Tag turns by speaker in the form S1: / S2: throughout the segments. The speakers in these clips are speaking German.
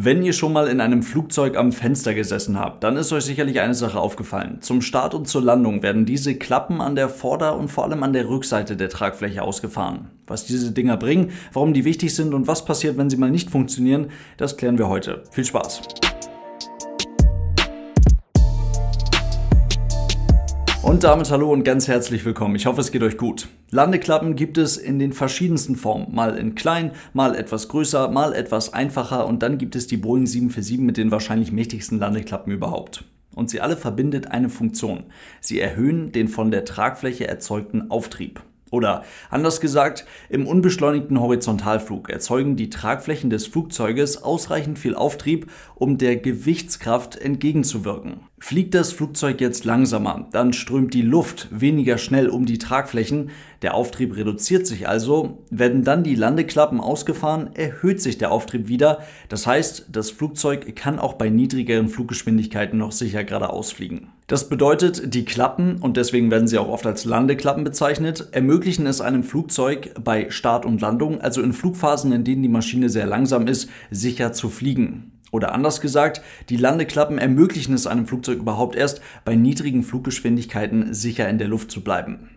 S1: Wenn ihr schon mal in einem Flugzeug am Fenster gesessen habt, dann ist euch sicherlich eine Sache aufgefallen. Zum Start und zur Landung werden diese Klappen an der Vorder- und vor allem an der Rückseite der Tragfläche ausgefahren. Was diese Dinger bringen, warum die wichtig sind und was passiert, wenn sie mal nicht funktionieren, das klären wir heute. Viel Spaß! Und damit hallo und ganz herzlich willkommen. Ich hoffe, es geht euch gut. Landeklappen gibt es in den verschiedensten Formen. Mal in klein, mal etwas größer, mal etwas einfacher und dann gibt es die Boeing 747 mit den wahrscheinlich mächtigsten Landeklappen überhaupt. Und sie alle verbindet eine Funktion. Sie erhöhen den von der Tragfläche erzeugten Auftrieb. Oder anders gesagt, im unbeschleunigten Horizontalflug erzeugen die Tragflächen des Flugzeuges ausreichend viel Auftrieb, um der Gewichtskraft entgegenzuwirken. Fliegt das Flugzeug jetzt langsamer, dann strömt die Luft weniger schnell um die Tragflächen, der Auftrieb reduziert sich also, werden dann die Landeklappen ausgefahren, erhöht sich der Auftrieb wieder, das heißt, das Flugzeug kann auch bei niedrigeren Fluggeschwindigkeiten noch sicher geradeaus fliegen. Das bedeutet, die Klappen, und deswegen werden sie auch oft als Landeklappen bezeichnet, ermöglichen es einem Flugzeug bei Start und Landung, also in Flugphasen, in denen die Maschine sehr langsam ist, sicher zu fliegen. Oder anders gesagt, die Landeklappen ermöglichen es einem Flugzeug überhaupt erst, bei niedrigen Fluggeschwindigkeiten sicher in der Luft zu bleiben.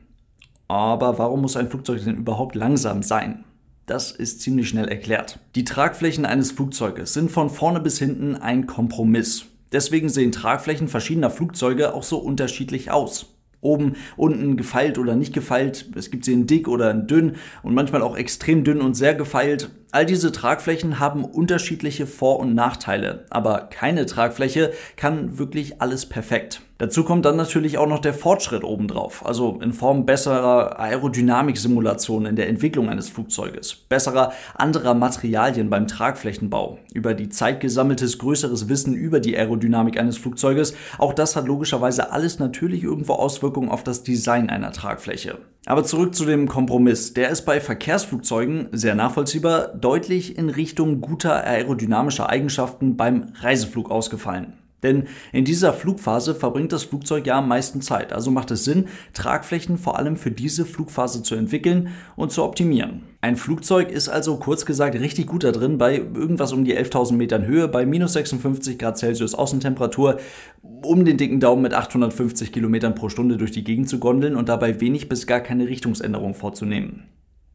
S1: Aber warum muss ein Flugzeug denn überhaupt langsam sein? Das ist ziemlich schnell erklärt. Die Tragflächen eines Flugzeuges sind von vorne bis hinten ein Kompromiss. Deswegen sehen Tragflächen verschiedener Flugzeuge auch so unterschiedlich aus oben, unten gefeilt oder nicht gefeilt. Es gibt sie in dick oder in dünn und manchmal auch extrem dünn und sehr gefeilt. All diese Tragflächen haben unterschiedliche Vor- und Nachteile, aber keine Tragfläche kann wirklich alles perfekt. Dazu kommt dann natürlich auch noch der Fortschritt obendrauf, also in Form besserer Aerodynamiksimulationen in der Entwicklung eines Flugzeuges, besserer anderer Materialien beim Tragflächenbau, über die Zeit gesammeltes größeres Wissen über die Aerodynamik eines Flugzeuges. Auch das hat logischerweise alles natürlich irgendwo Auswirkungen auf das Design einer Tragfläche. Aber zurück zu dem Kompromiss. Der ist bei Verkehrsflugzeugen sehr nachvollziehbar deutlich in Richtung guter aerodynamischer Eigenschaften beim Reiseflug ausgefallen. Denn in dieser Flugphase verbringt das Flugzeug ja am meisten Zeit. Also macht es Sinn, Tragflächen vor allem für diese Flugphase zu entwickeln und zu optimieren. Ein Flugzeug ist also kurz gesagt richtig gut da drin, bei irgendwas um die 11.000 Metern Höhe, bei minus 56 Grad Celsius Außentemperatur, um den dicken Daumen mit 850 Kilometern pro Stunde durch die Gegend zu gondeln und dabei wenig bis gar keine Richtungsänderung vorzunehmen.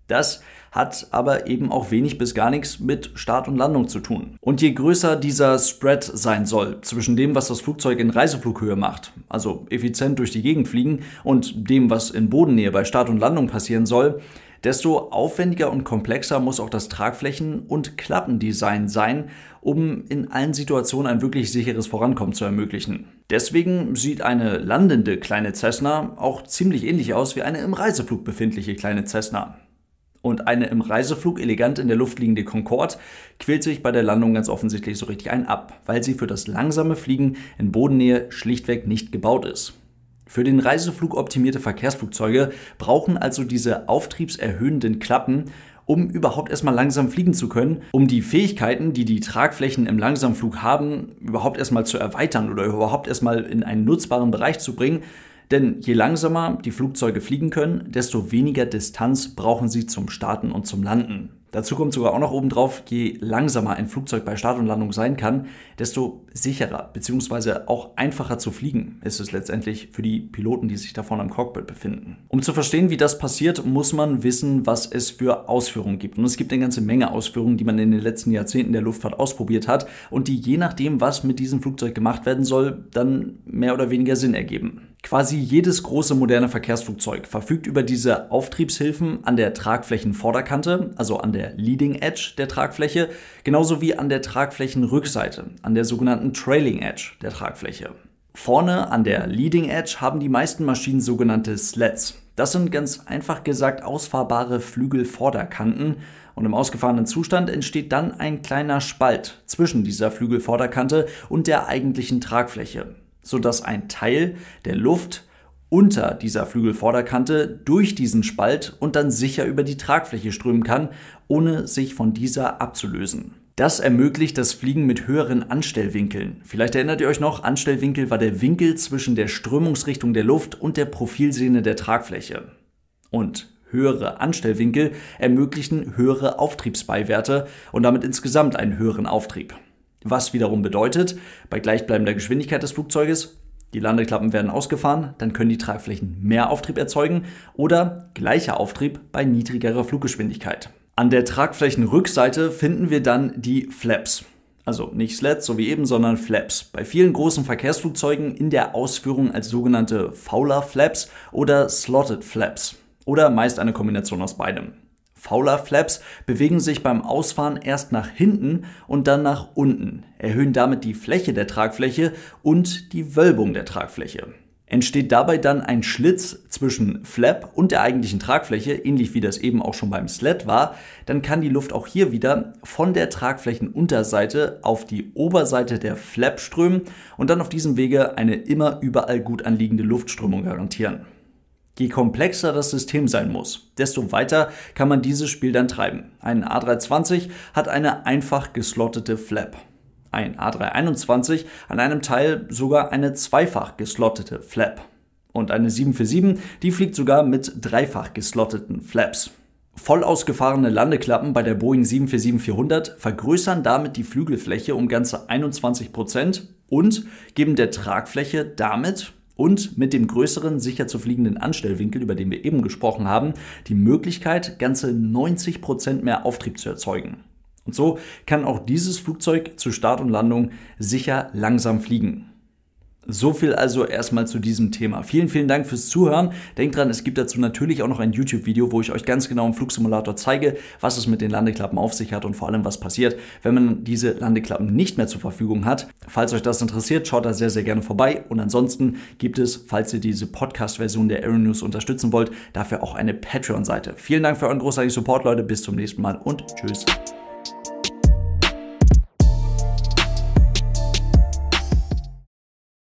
S1: Das hat aber eben auch wenig bis gar nichts mit Start und Landung zu tun. Und je größer dieser Spread sein soll zwischen dem, was das Flugzeug in Reiseflughöhe macht, also effizient durch die Gegend fliegen, und dem, was in Bodennähe bei Start und Landung passieren soll, desto aufwendiger und komplexer muss auch das Tragflächen- und Klappendesign sein, um in allen Situationen ein wirklich sicheres Vorankommen zu ermöglichen. Deswegen sieht eine landende kleine Cessna auch ziemlich ähnlich aus wie eine im Reiseflug befindliche kleine Cessna und eine im Reiseflug elegant in der Luft liegende Concorde quält sich bei der Landung ganz offensichtlich so richtig ein ab, weil sie für das langsame Fliegen in Bodennähe schlichtweg nicht gebaut ist. Für den Reiseflug optimierte Verkehrsflugzeuge brauchen also diese auftriebserhöhenden Klappen, um überhaupt erstmal langsam fliegen zu können, um die Fähigkeiten, die die Tragflächen im Langsamflug haben, überhaupt erstmal zu erweitern oder überhaupt erstmal in einen nutzbaren Bereich zu bringen, denn je langsamer die Flugzeuge fliegen können, desto weniger Distanz brauchen sie zum Starten und zum Landen. Dazu kommt sogar auch noch obendrauf, je langsamer ein Flugzeug bei Start und Landung sein kann, desto sicherer bzw. auch einfacher zu fliegen ist es letztendlich für die Piloten, die sich da vorne im Cockpit befinden. Um zu verstehen, wie das passiert, muss man wissen, was es für Ausführungen gibt. Und es gibt eine ganze Menge Ausführungen, die man in den letzten Jahrzehnten der Luftfahrt ausprobiert hat und die je nachdem, was mit diesem Flugzeug gemacht werden soll, dann mehr oder weniger Sinn ergeben. Quasi jedes große moderne Verkehrsflugzeug verfügt über diese Auftriebshilfen an der Tragflächenvorderkante, also an der Leading Edge der Tragfläche, genauso wie an der Tragflächenrückseite, an der sogenannten Trailing Edge der Tragfläche. Vorne an der Leading Edge haben die meisten Maschinen sogenannte Sleds. Das sind ganz einfach gesagt ausfahrbare Flügelvorderkanten und im ausgefahrenen Zustand entsteht dann ein kleiner Spalt zwischen dieser Flügelvorderkante und der eigentlichen Tragfläche sodass ein Teil der Luft unter dieser Flügelvorderkante durch diesen Spalt und dann sicher über die Tragfläche strömen kann, ohne sich von dieser abzulösen. Das ermöglicht das Fliegen mit höheren Anstellwinkeln. Vielleicht erinnert ihr euch noch, Anstellwinkel war der Winkel zwischen der Strömungsrichtung der Luft und der Profilsehne der Tragfläche. Und höhere Anstellwinkel ermöglichen höhere Auftriebsbeiwerte und damit insgesamt einen höheren Auftrieb. Was wiederum bedeutet, bei gleichbleibender Geschwindigkeit des Flugzeuges, die Landeklappen werden ausgefahren, dann können die Tragflächen mehr Auftrieb erzeugen oder gleicher Auftrieb bei niedrigerer Fluggeschwindigkeit. An der Tragflächenrückseite finden wir dann die Flaps. Also nicht Slats, so wie eben, sondern Flaps. Bei vielen großen Verkehrsflugzeugen in der Ausführung als sogenannte Fowler Flaps oder Slotted Flaps. Oder meist eine Kombination aus beidem. Fowler Flaps bewegen sich beim Ausfahren erst nach hinten und dann nach unten, erhöhen damit die Fläche der Tragfläche und die Wölbung der Tragfläche. Entsteht dabei dann ein Schlitz zwischen Flap und der eigentlichen Tragfläche, ähnlich wie das eben auch schon beim Sled war, dann kann die Luft auch hier wieder von der Tragflächenunterseite auf die Oberseite der Flap strömen und dann auf diesem Wege eine immer überall gut anliegende Luftströmung garantieren. Je komplexer das System sein muss, desto weiter kann man dieses Spiel dann treiben. Ein A320 hat eine einfach geslottete Flap ein A321 an einem Teil sogar eine zweifach geslottete Flap. Und eine 747, die fliegt sogar mit dreifach geslotteten Flaps. Voll ausgefahrene Landeklappen bei der Boeing 747-400 vergrößern damit die Flügelfläche um ganze 21% und geben der Tragfläche damit und mit dem größeren sicher zu fliegenden Anstellwinkel, über den wir eben gesprochen haben, die Möglichkeit, ganze 90% mehr Auftrieb zu erzeugen. Und so kann auch dieses Flugzeug zu Start und Landung sicher langsam fliegen. So viel also erstmal zu diesem Thema. Vielen, vielen Dank fürs Zuhören. Denkt dran, es gibt dazu natürlich auch noch ein YouTube-Video, wo ich euch ganz genau im Flugsimulator zeige, was es mit den Landeklappen auf sich hat und vor allem, was passiert, wenn man diese Landeklappen nicht mehr zur Verfügung hat. Falls euch das interessiert, schaut da sehr, sehr gerne vorbei. Und ansonsten gibt es, falls ihr diese Podcast-Version der Aero News unterstützen wollt, dafür auch eine Patreon-Seite. Vielen Dank für euren großartigen Support, Leute. Bis zum nächsten Mal und tschüss.